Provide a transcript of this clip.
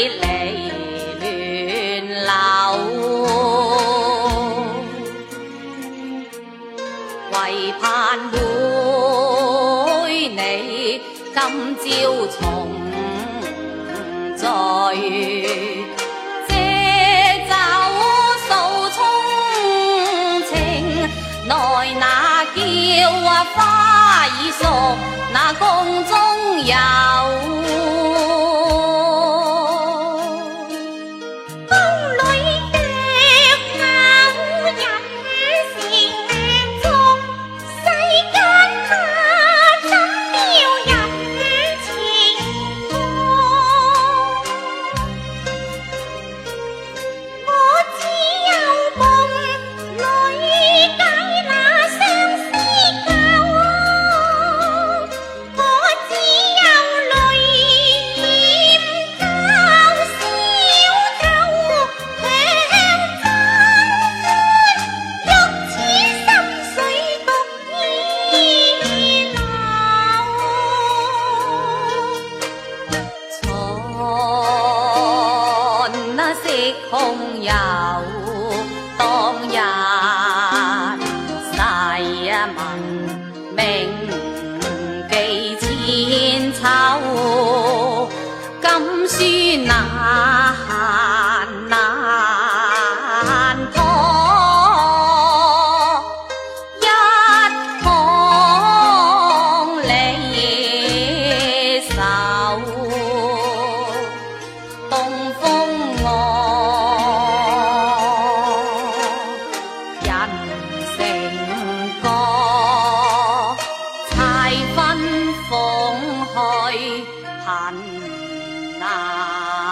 离乱流，唯盼会你今朝重聚。借酒诉衷情，奈那叫啊花已熟，那宫中 สิคงยาวต้องยาว 啊。